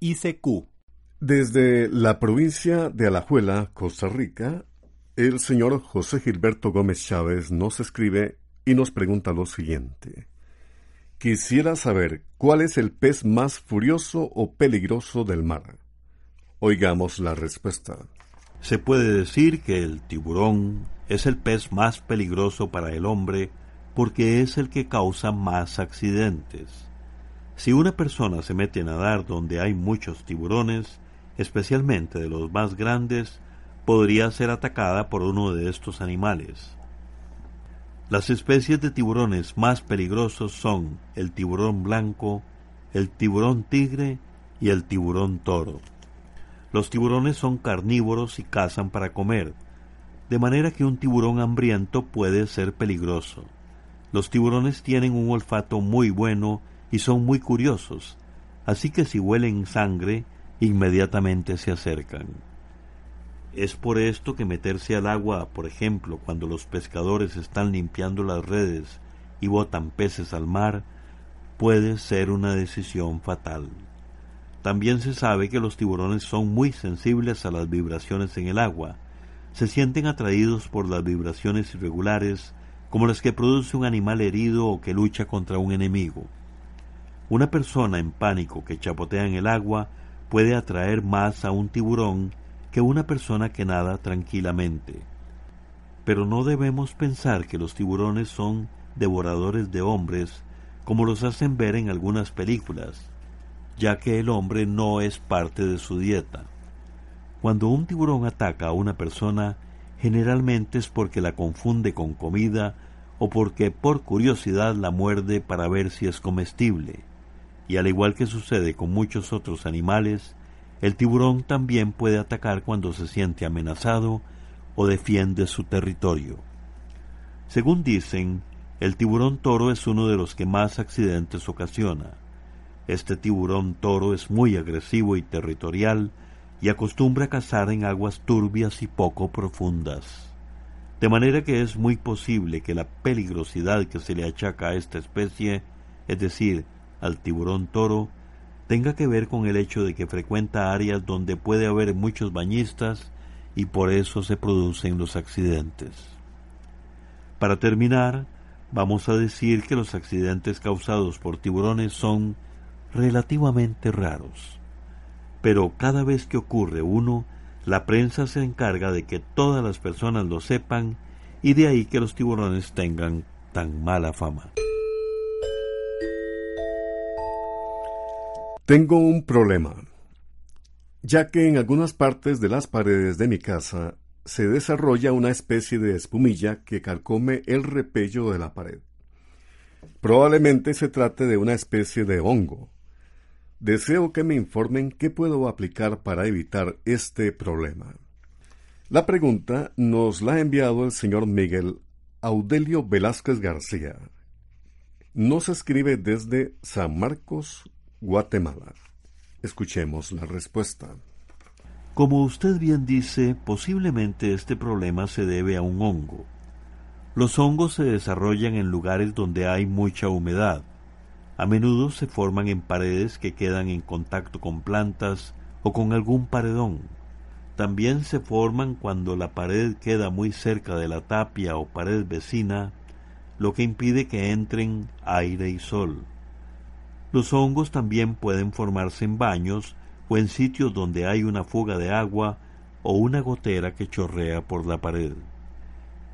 ICQ. Desde la provincia de Alajuela, Costa Rica, el señor José Gilberto Gómez Chávez nos escribe y nos pregunta lo siguiente. Quisiera saber cuál es el pez más furioso o peligroso del mar. Oigamos la respuesta. Se puede decir que el tiburón es el pez más peligroso para el hombre porque es el que causa más accidentes. Si una persona se mete a nadar donde hay muchos tiburones, especialmente de los más grandes, podría ser atacada por uno de estos animales. Las especies de tiburones más peligrosos son el tiburón blanco, el tiburón tigre y el tiburón toro. Los tiburones son carnívoros y cazan para comer, de manera que un tiburón hambriento puede ser peligroso. Los tiburones tienen un olfato muy bueno y son muy curiosos, así que si huelen sangre, inmediatamente se acercan. Es por esto que meterse al agua, por ejemplo, cuando los pescadores están limpiando las redes y botan peces al mar, puede ser una decisión fatal. También se sabe que los tiburones son muy sensibles a las vibraciones en el agua. Se sienten atraídos por las vibraciones irregulares como las que produce un animal herido o que lucha contra un enemigo. Una persona en pánico que chapotea en el agua puede atraer más a un tiburón que una persona que nada tranquilamente. Pero no debemos pensar que los tiburones son devoradores de hombres como los hacen ver en algunas películas, ya que el hombre no es parte de su dieta. Cuando un tiburón ataca a una persona, generalmente es porque la confunde con comida o porque por curiosidad la muerde para ver si es comestible y al igual que sucede con muchos otros animales, el tiburón también puede atacar cuando se siente amenazado o defiende su territorio. Según dicen, el tiburón toro es uno de los que más accidentes ocasiona. Este tiburón toro es muy agresivo y territorial y acostumbra a cazar en aguas turbias y poco profundas. De manera que es muy posible que la peligrosidad que se le achaca a esta especie, es decir, al tiburón toro tenga que ver con el hecho de que frecuenta áreas donde puede haber muchos bañistas y por eso se producen los accidentes. Para terminar, vamos a decir que los accidentes causados por tiburones son relativamente raros. Pero cada vez que ocurre uno, la prensa se encarga de que todas las personas lo sepan y de ahí que los tiburones tengan tan mala fama. Tengo un problema, ya que en algunas partes de las paredes de mi casa se desarrolla una especie de espumilla que calcome el repello de la pared. Probablemente se trate de una especie de hongo. Deseo que me informen qué puedo aplicar para evitar este problema. La pregunta nos la ha enviado el señor Miguel Audelio Velázquez García. Nos escribe desde San Marcos, Guatemala. Escuchemos la respuesta. Como usted bien dice, posiblemente este problema se debe a un hongo. Los hongos se desarrollan en lugares donde hay mucha humedad. A menudo se forman en paredes que quedan en contacto con plantas o con algún paredón. También se forman cuando la pared queda muy cerca de la tapia o pared vecina, lo que impide que entren aire y sol. Los hongos también pueden formarse en baños o en sitios donde hay una fuga de agua o una gotera que chorrea por la pared.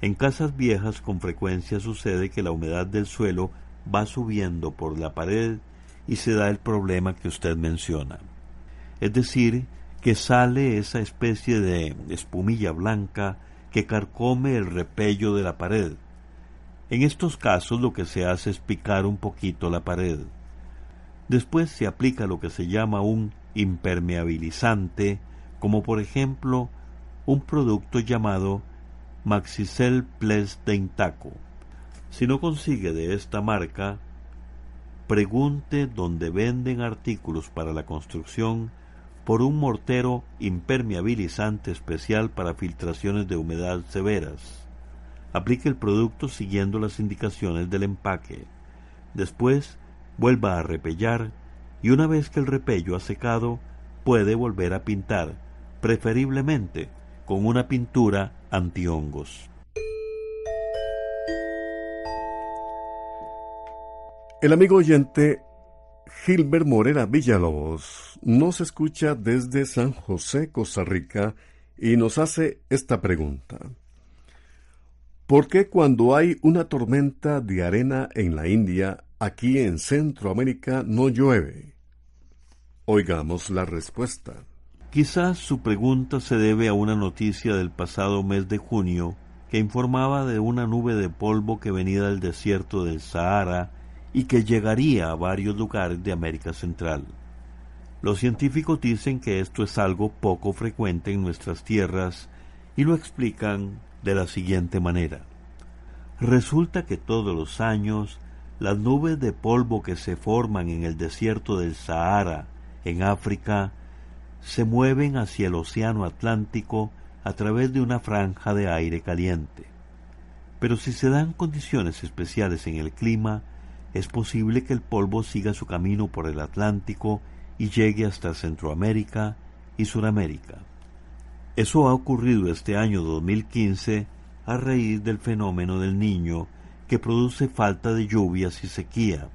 En casas viejas con frecuencia sucede que la humedad del suelo va subiendo por la pared y se da el problema que usted menciona. Es decir, que sale esa especie de espumilla blanca que carcome el repello de la pared. En estos casos lo que se hace es picar un poquito la pared. Después se aplica lo que se llama un impermeabilizante, como por ejemplo un producto llamado Maxicel Ples de Intaco. Si no consigue de esta marca, pregunte donde venden artículos para la construcción por un mortero impermeabilizante especial para filtraciones de humedad severas. Aplique el producto siguiendo las indicaciones del empaque. Después, vuelva a repellar y una vez que el repello ha secado, puede volver a pintar, preferiblemente con una pintura antihongos. El amigo oyente Gilbert Morera Villalobos nos escucha desde San José, Costa Rica, y nos hace esta pregunta. ¿Por qué cuando hay una tormenta de arena en la India, aquí en Centroamérica no llueve? Oigamos la respuesta. Quizás su pregunta se debe a una noticia del pasado mes de junio que informaba de una nube de polvo que venía del desierto del Sahara y que llegaría a varios lugares de América Central. Los científicos dicen que esto es algo poco frecuente en nuestras tierras y lo explican de la siguiente manera. Resulta que todos los años las nubes de polvo que se forman en el desierto del Sahara, en África, se mueven hacia el Océano Atlántico a través de una franja de aire caliente. Pero si se dan condiciones especiales en el clima, es posible que el polvo siga su camino por el Atlántico y llegue hasta Centroamérica y Suramérica. Eso ha ocurrido este año 2015 a raíz del fenómeno del niño produce falta de lluvias y sequía.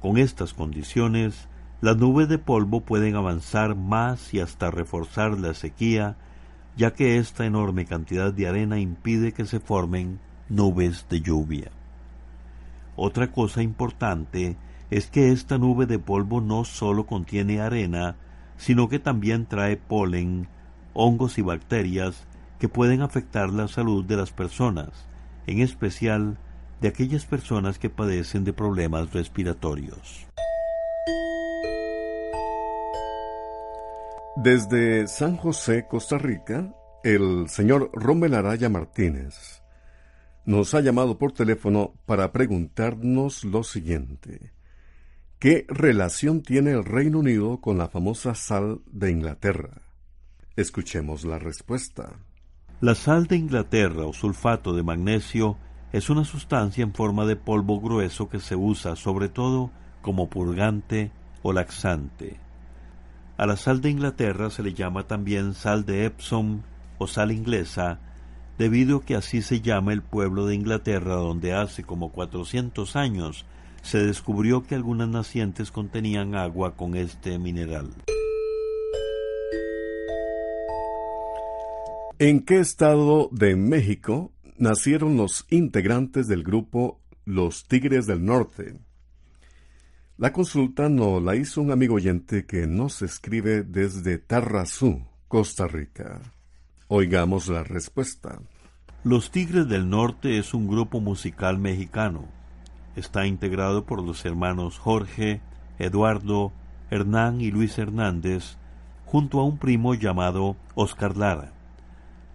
Con estas condiciones, las nubes de polvo pueden avanzar más y hasta reforzar la sequía, ya que esta enorme cantidad de arena impide que se formen nubes de lluvia. Otra cosa importante es que esta nube de polvo no solo contiene arena, sino que también trae polen, hongos y bacterias que pueden afectar la salud de las personas, en especial de aquellas personas que padecen de problemas respiratorios. Desde San José, Costa Rica, el señor Rommel Araya Martínez nos ha llamado por teléfono para preguntarnos lo siguiente. ¿Qué relación tiene el Reino Unido con la famosa sal de Inglaterra? Escuchemos la respuesta. La sal de Inglaterra o sulfato de magnesio es una sustancia en forma de polvo grueso que se usa sobre todo como purgante o laxante. A la sal de Inglaterra se le llama también sal de Epsom o sal inglesa debido a que así se llama el pueblo de Inglaterra donde hace como 400 años se descubrió que algunas nacientes contenían agua con este mineral. ¿En qué estado de México nacieron los integrantes del grupo Los Tigres del Norte? La consulta nos la hizo un amigo oyente que nos escribe desde Tarrazú, Costa Rica. Oigamos la respuesta. Los Tigres del Norte es un grupo musical mexicano. Está integrado por los hermanos Jorge, Eduardo, Hernán y Luis Hernández, junto a un primo llamado Oscar Lara.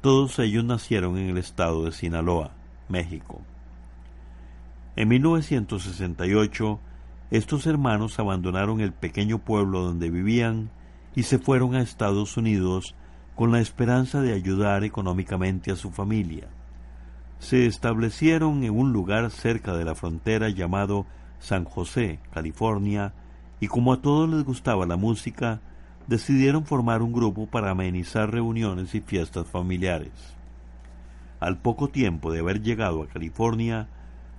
Todos ellos nacieron en el estado de Sinaloa, México. En 1968, estos hermanos abandonaron el pequeño pueblo donde vivían y se fueron a Estados Unidos con la esperanza de ayudar económicamente a su familia. Se establecieron en un lugar cerca de la frontera llamado San José, California, y como a todos les gustaba la música, decidieron formar un grupo para amenizar reuniones y fiestas familiares. Al poco tiempo de haber llegado a California,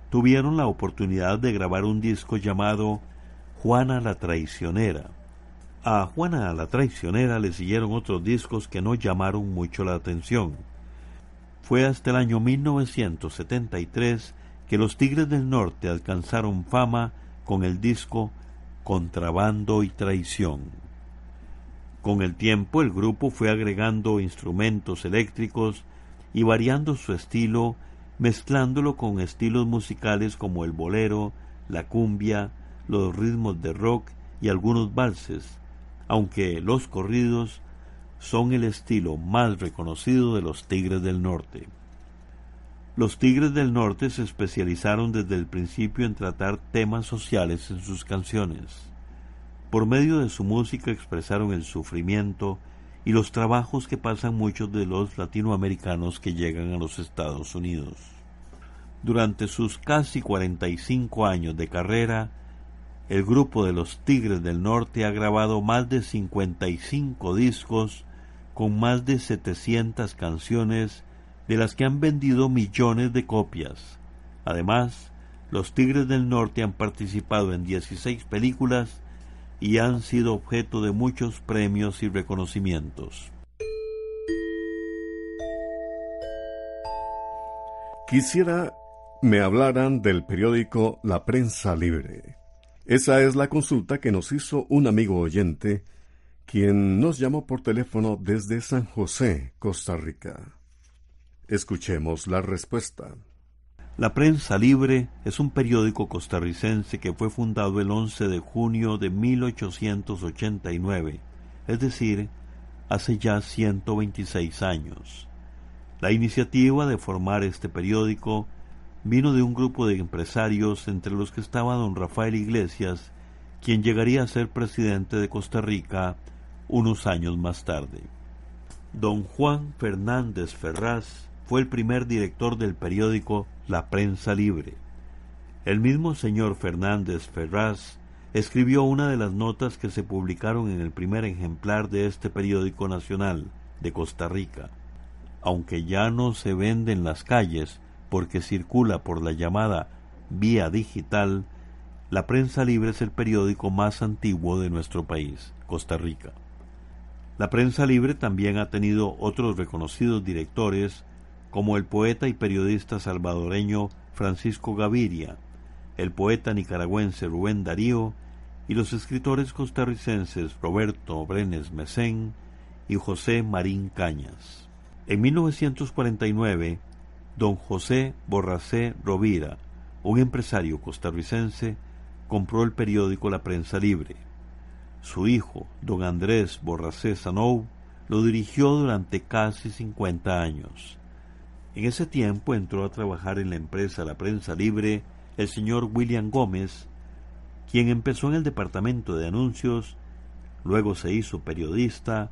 tuvieron la oportunidad de grabar un disco llamado Juana la Traicionera. A Juana la Traicionera le siguieron otros discos que no llamaron mucho la atención. Fue hasta el año 1973 que los Tigres del Norte alcanzaron fama con el disco Contrabando y Traición. Con el tiempo el grupo fue agregando instrumentos eléctricos y variando su estilo, mezclándolo con estilos musicales como el bolero, la cumbia, los ritmos de rock y algunos valses, aunque los corridos son el estilo más reconocido de los Tigres del Norte. Los Tigres del Norte se especializaron desde el principio en tratar temas sociales en sus canciones. Por medio de su música expresaron el sufrimiento y los trabajos que pasan muchos de los latinoamericanos que llegan a los Estados Unidos. Durante sus casi 45 años de carrera, el grupo de los Tigres del Norte ha grabado más de 55 discos con más de 700 canciones de las que han vendido millones de copias. Además, los Tigres del Norte han participado en 16 películas y han sido objeto de muchos premios y reconocimientos. Quisiera me hablaran del periódico La Prensa Libre. Esa es la consulta que nos hizo un amigo oyente, quien nos llamó por teléfono desde San José, Costa Rica. Escuchemos la respuesta. La Prensa Libre es un periódico costarricense que fue fundado el 11 de junio de 1889, es decir, hace ya 126 años. La iniciativa de formar este periódico vino de un grupo de empresarios entre los que estaba don Rafael Iglesias, quien llegaría a ser presidente de Costa Rica unos años más tarde. Don Juan Fernández Ferraz fue el primer director del periódico La Prensa Libre. El mismo señor Fernández Ferraz escribió una de las notas que se publicaron en el primer ejemplar de este periódico nacional de Costa Rica. Aunque ya no se vende en las calles, porque circula por la llamada vía digital, la prensa libre es el periódico más antiguo de nuestro país, Costa Rica. La prensa libre también ha tenido otros reconocidos directores como el poeta y periodista salvadoreño Francisco Gaviria, el poeta nicaragüense Rubén Darío y los escritores costarricenses Roberto Brenes Mesén y José Marín Cañas. En 1949, don José Borracé Rovira, un empresario costarricense, compró el periódico La Prensa Libre. Su hijo, don Andrés Borracé Sanou, lo dirigió durante casi 50 años. En ese tiempo entró a trabajar en la empresa La Prensa Libre el señor William Gómez, quien empezó en el departamento de anuncios, luego se hizo periodista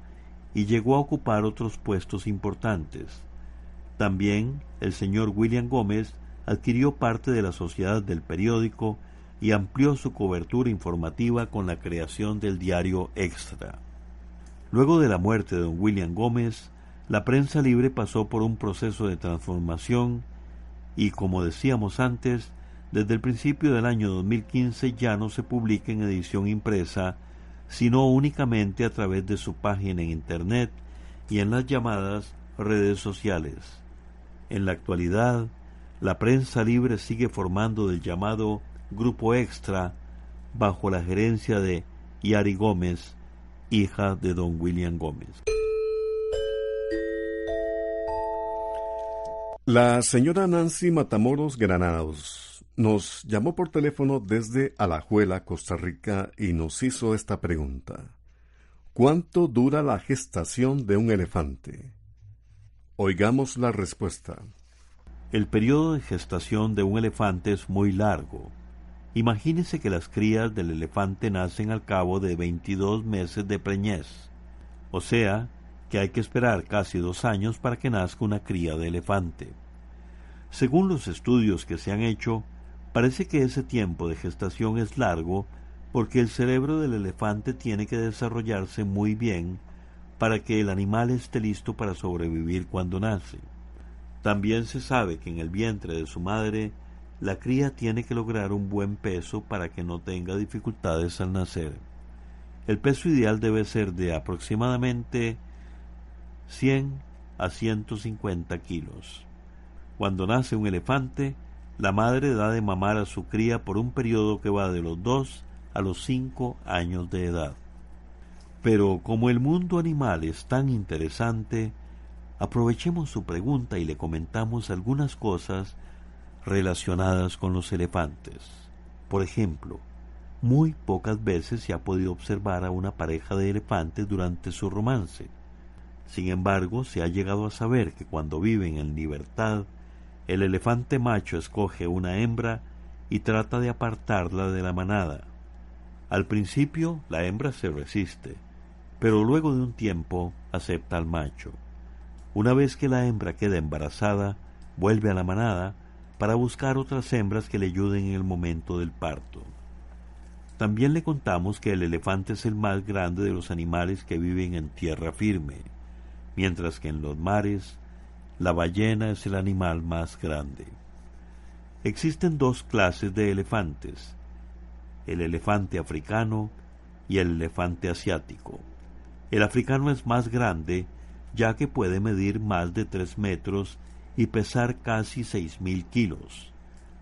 y llegó a ocupar otros puestos importantes. También el señor William Gómez adquirió parte de la sociedad del periódico y amplió su cobertura informativa con la creación del diario Extra. Luego de la muerte de don William Gómez, la prensa libre pasó por un proceso de transformación y, como decíamos antes, desde el principio del año 2015 ya no se publica en edición impresa, sino únicamente a través de su página en Internet y en las llamadas redes sociales. En la actualidad, la prensa libre sigue formando del llamado Grupo Extra bajo la gerencia de Yari Gómez, hija de don William Gómez. La señora Nancy Matamoros Granados nos llamó por teléfono desde Alajuela, Costa Rica, y nos hizo esta pregunta. ¿Cuánto dura la gestación de un elefante? Oigamos la respuesta. El periodo de gestación de un elefante es muy largo. Imagínese que las crías del elefante nacen al cabo de 22 meses de preñez, o sea, que hay que esperar casi dos años para que nazca una cría de elefante. Según los estudios que se han hecho, parece que ese tiempo de gestación es largo porque el cerebro del elefante tiene que desarrollarse muy bien para que el animal esté listo para sobrevivir cuando nace. También se sabe que en el vientre de su madre la cría tiene que lograr un buen peso para que no tenga dificultades al nacer. El peso ideal debe ser de aproximadamente 100 a 150 kilos. Cuando nace un elefante, la madre da de mamar a su cría por un periodo que va de los 2 a los 5 años de edad. Pero como el mundo animal es tan interesante, aprovechemos su pregunta y le comentamos algunas cosas relacionadas con los elefantes. Por ejemplo, muy pocas veces se ha podido observar a una pareja de elefantes durante su romance. Sin embargo, se ha llegado a saber que cuando viven en libertad, el elefante macho escoge una hembra y trata de apartarla de la manada. Al principio la hembra se resiste, pero luego de un tiempo acepta al macho. Una vez que la hembra queda embarazada, vuelve a la manada para buscar otras hembras que le ayuden en el momento del parto. También le contamos que el elefante es el más grande de los animales que viven en tierra firme, mientras que en los mares la ballena es el animal más grande. Existen dos clases de elefantes, el elefante africano y el elefante asiático. El africano es más grande ya que puede medir más de tres metros y pesar casi seis mil kilos.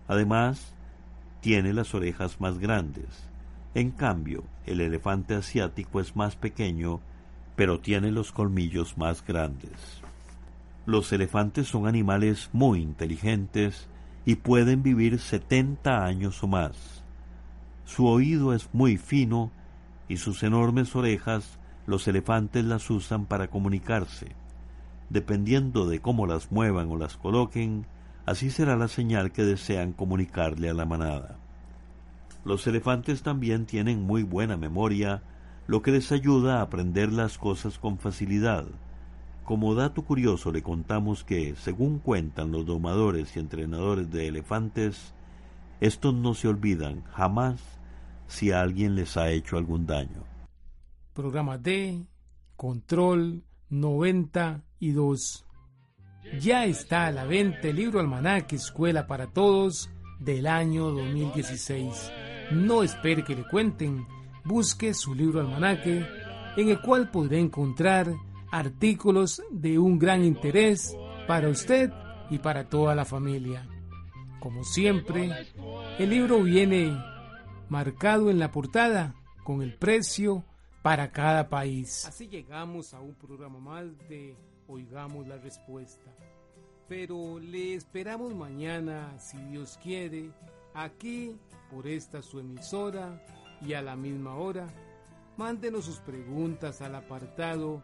Además, tiene las orejas más grandes. En cambio, el elefante asiático es más pequeño, pero tiene los colmillos más grandes. Los elefantes son animales muy inteligentes y pueden vivir 70 años o más. Su oído es muy fino y sus enormes orejas los elefantes las usan para comunicarse. Dependiendo de cómo las muevan o las coloquen, así será la señal que desean comunicarle a la manada. Los elefantes también tienen muy buena memoria, lo que les ayuda a aprender las cosas con facilidad. Como dato curioso le contamos que, según cuentan los domadores y entrenadores de elefantes, estos no se olvidan jamás si alguien les ha hecho algún daño. Programa D, Control 92. Ya está a la venta el libro Almanaque Escuela para Todos del año 2016. No espere que le cuenten. Busque su libro almanaque, en el cual podrá encontrar artículos de un gran interés para usted y para toda la familia. Como siempre, el libro viene marcado en la portada con el precio para cada país. Así llegamos a un programa más de Oigamos la Respuesta. Pero le esperamos mañana, si Dios quiere, aquí por esta su emisora y a la misma hora. Mándenos sus preguntas al apartado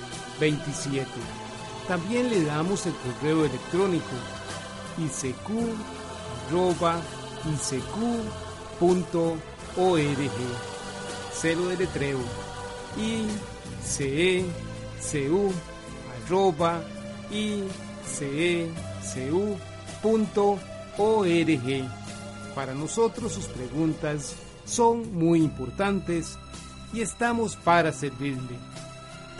27. También le damos el correo electrónico isq.org. Celo de letreo arroba icecu.org. Para nosotros sus preguntas son muy importantes y estamos para servirle.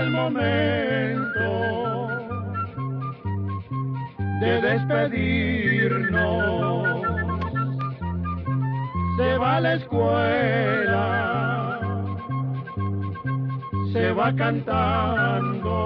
El momento de despedirnos. Se va a la escuela, se va cantando